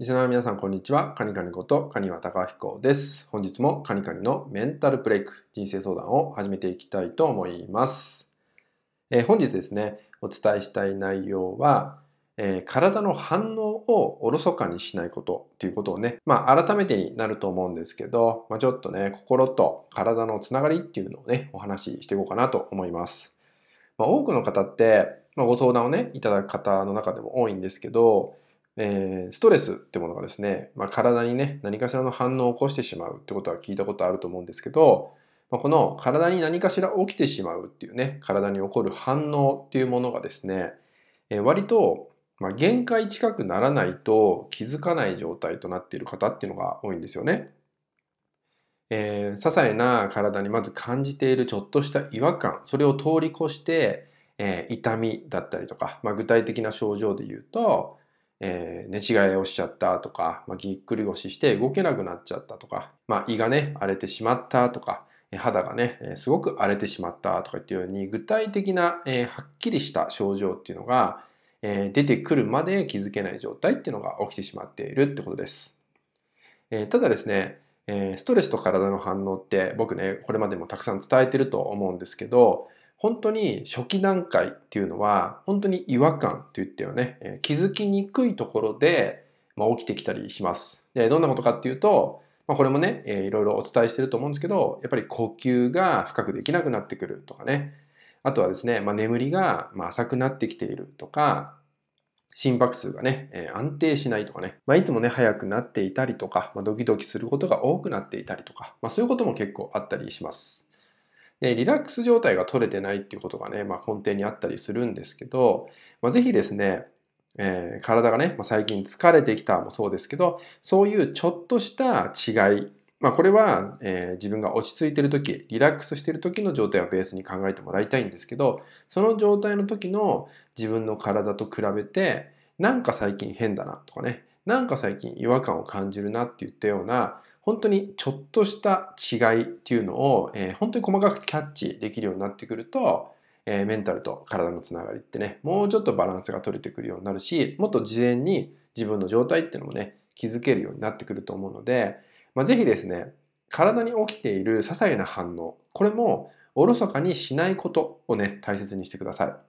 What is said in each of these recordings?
リスナーの皆さん、こんにちは。カニカニことカニワタカヒコです。本日もカニカニのメンタルブレイク、人生相談を始めていきたいと思います。えー、本日ですね、お伝えしたい内容は、えー、体の反応をおろそかにしないことということをね、まあ改めてになると思うんですけど、まあ、ちょっとね、心と体のつながりっていうのをね、お話ししていこうかなと思います。まあ、多くの方って、まあ、ご相談をね、いただく方の中でも多いんですけど、えー、ストレスってものがですね、まあ、体にね、何かしらの反応を起こしてしまうってことは聞いたことあると思うんですけど、まあ、この体に何かしら起きてしまうっていうね、体に起こる反応っていうものがですね、えー、割と、まあ、限界近くならないと気づかない状態となっている方っていうのが多いんですよね。えー、些細な体にまず感じているちょっとした違和感、それを通り越して、えー、痛みだったりとか、まあ、具体的な症状で言うと、えー、寝違いをしちゃったとか、まあ、ぎっくり腰して動けなくなっちゃったとか、まあ、胃がね、荒れてしまったとか、肌がね、すごく荒れてしまったとかっていうように、具体的な、えー、はっきりした症状っていうのが、えー、出てくるまで気づけない状態っていうのが起きてしまっているってことです。え、ただですね、ストレスと体の反応って僕ね、これまでもたくさん伝えてると思うんですけど、本当に初期段階っていうのは本当に違和感といってよねえ気づきにくいところで、まあ、起きてきたりします。でどんなことかっていうと、まあ、これもね、えー、いろいろお伝えしてると思うんですけどやっぱり呼吸が深くできなくなってくるとかねあとはですね、まあ、眠りが浅くなってきているとか心拍数がね、えー、安定しないとかね、まあ、いつもね早くなっていたりとか、まあ、ドキドキすることが多くなっていたりとか、まあ、そういうことも結構あったりします。で、リラックス状態が取れてないっていうことがね、まあ、根底にあったりするんですけど、まあ、ぜひですね、えー、体がね、まあ、最近疲れてきたもそうですけど、そういうちょっとした違い、まあ、これは、えー、自分が落ち着いてる時、リラックスしてる時の状態をベースに考えてもらいたいんですけど、その状態の時の自分の体と比べて、なんか最近変だなとかね、なんか最近違和感を感じるなって言ったような、本当にちょっとした違いっていうのを、えー、本当に細かくキャッチできるようになってくると、えー、メンタルと体のつながりってね、もうちょっとバランスが取れてくるようになるし、もっと事前に自分の状態っていうのもね、気づけるようになってくると思うので、まあ、ぜひですね、体に起きている些細な反応、これもおろそかにしないことをね、大切にしてください。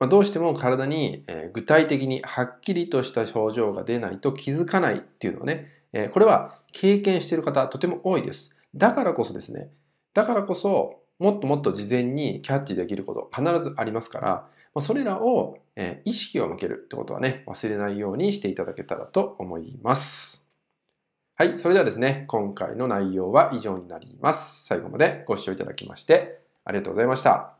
まあ、どうしても体に、えー、具体的にはっきりとした症状が出ないと気づかないっていうのをね、えー、これは経験している方とても多いです。だからこそですね、だからこそもっともっと事前にキャッチできること必ずありますから、まそれらを意識を向けるってことはね、忘れないようにしていただけたらと思います。はい、それではですね、今回の内容は以上になります。最後までご視聴いただきましてありがとうございました。